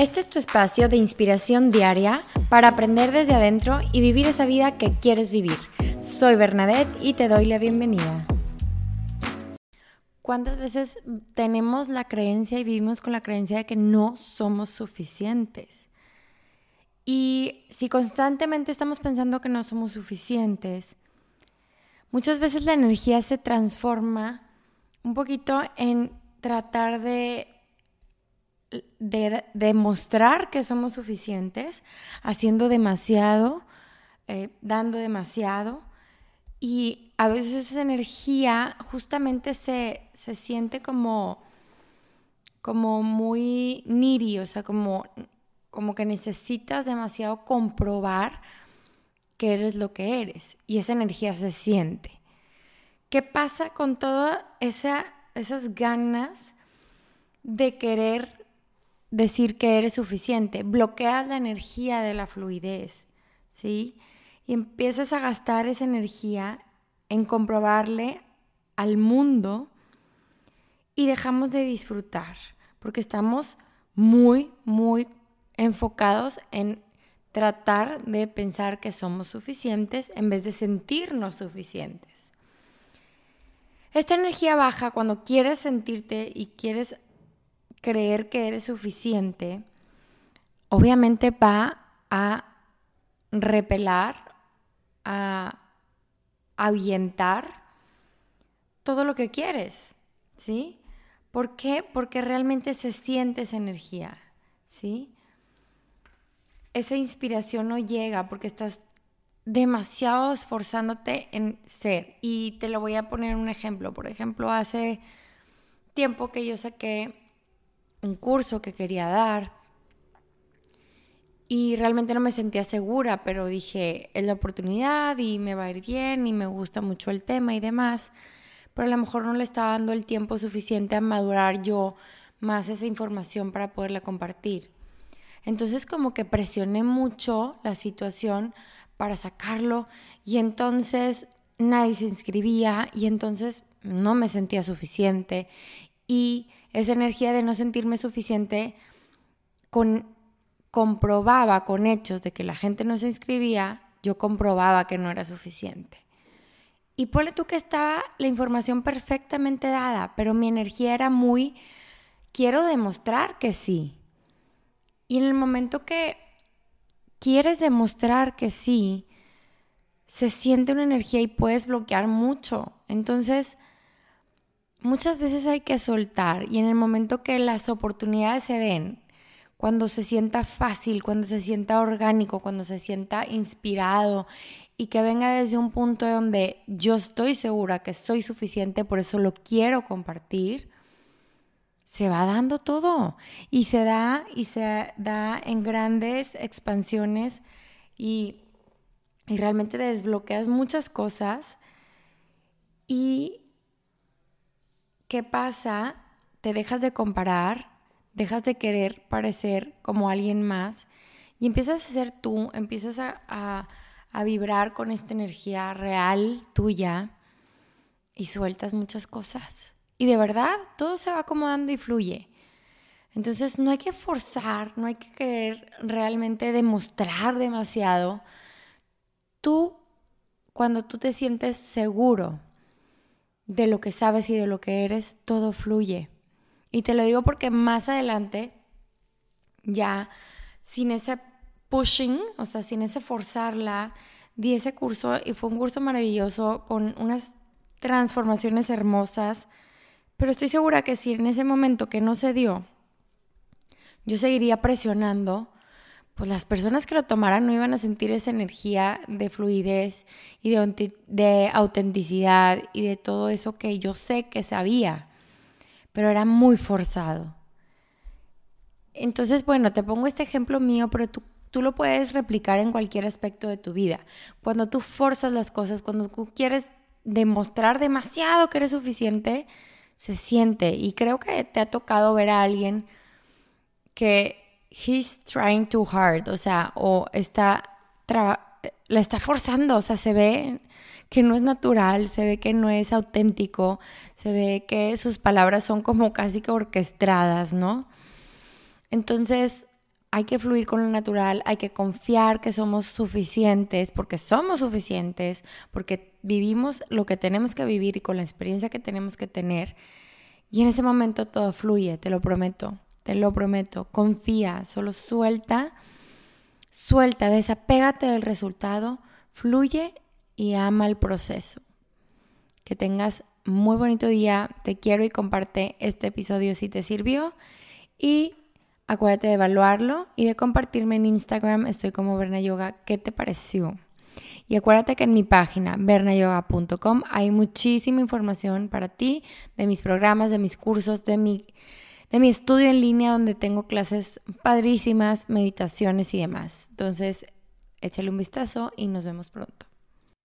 Este es tu espacio de inspiración diaria para aprender desde adentro y vivir esa vida que quieres vivir. Soy Bernadette y te doy la bienvenida. ¿Cuántas veces tenemos la creencia y vivimos con la creencia de que no somos suficientes? Y si constantemente estamos pensando que no somos suficientes, muchas veces la energía se transforma un poquito en tratar de de demostrar que somos suficientes, haciendo demasiado, eh, dando demasiado. Y a veces esa energía justamente se, se siente como, como muy needy, o sea, como, como que necesitas demasiado comprobar que eres lo que eres. Y esa energía se siente. ¿Qué pasa con todas esa, esas ganas de querer decir que eres suficiente, bloqueas la energía de la fluidez, ¿sí? Y empiezas a gastar esa energía en comprobarle al mundo y dejamos de disfrutar, porque estamos muy, muy enfocados en tratar de pensar que somos suficientes en vez de sentirnos suficientes. Esta energía baja cuando quieres sentirte y quieres creer que eres suficiente, obviamente va a repelar, a ahuyentar todo lo que quieres, ¿sí? ¿Por qué? Porque realmente se siente esa energía, ¿sí? Esa inspiración no llega porque estás demasiado esforzándote en ser. Y te lo voy a poner un ejemplo. Por ejemplo, hace tiempo que yo saqué un curso que quería dar y realmente no me sentía segura, pero dije, es la oportunidad y me va a ir bien y me gusta mucho el tema y demás, pero a lo mejor no le estaba dando el tiempo suficiente a madurar yo más esa información para poderla compartir. Entonces como que presioné mucho la situación para sacarlo y entonces nadie se inscribía y entonces no me sentía suficiente y esa energía de no sentirme suficiente con, comprobaba con hechos de que la gente no se inscribía, yo comprobaba que no era suficiente. Y ponle tú que estaba la información perfectamente dada, pero mi energía era muy, quiero demostrar que sí. Y en el momento que quieres demostrar que sí, se siente una energía y puedes bloquear mucho. Entonces, muchas veces hay que soltar y en el momento que las oportunidades se den, cuando se sienta fácil, cuando se sienta orgánico, cuando se sienta inspirado y que venga desde un punto donde yo estoy segura que soy suficiente, por eso lo quiero compartir, se va dando todo y se da y se da en grandes expansiones y, y realmente desbloqueas muchas cosas y ¿qué pasa? Te dejas de comparar, dejas de querer parecer como alguien más y empiezas a ser tú, empiezas a, vibrar con esta energía real tuya y sueltas muchas cosas. Y de verdad, todo se va acomodando y fluye. Entonces no hay que forzar, no hay que querer realmente demostrar demasiado. Tú, cuando tú te sientes seguro de lo que sabes y de lo que eres, todo fluye. Y te lo digo porque más adelante, ya sin ese pushing, o sea, sin ese forzarla, di ese curso y fue un curso maravilloso con unas transformaciones hermosas, pero estoy segura que si en ese momento que no se dio, yo seguiría presionando, pues las personas que lo tomaran no iban a sentir esa energía de fluidez y de, autenticidad y de todo eso que yo sé que sabía, pero era muy forzado. Entonces, bueno, te pongo este ejemplo mío, pero tú, tú lo puedes replicar en cualquier aspecto de tu vida. Cuando tú forzas las cosas, cuando tú quieres demostrar demasiado que eres suficiente, se siente. Y creo que te ha tocado ver a alguien que he's trying too hard, o sea, o está, la está forzando, o sea, se ve que no es natural, se ve que no es auténtico, se ve que sus palabras son como casi que orquestadas, ¿no? Entonces, hay que fluir con lo natural, hay que confiar que somos suficientes, porque somos suficientes, porque vivimos lo que tenemos que vivir y con la experiencia que tenemos que tener. Y en ese momento todo fluye, te lo prometo, te lo prometo. Confía, solo suelta, suelta, desapégate del resultado, fluye y ama el proceso. Que tengas muy bonito día, te quiero y comparte este episodio si te sirvió. Y Acuérdate de evaluarlo y de compartirme en Instagram. Estoy como Berna Yoga. ¿Qué te pareció? Y acuérdate que en mi página, bernayoga.com, hay muchísima información para ti de mis programas, de mis cursos, de mi, de mi estudio en línea donde tengo clases padrísimas, meditaciones y demás. Entonces, échale un vistazo y nos vemos pronto.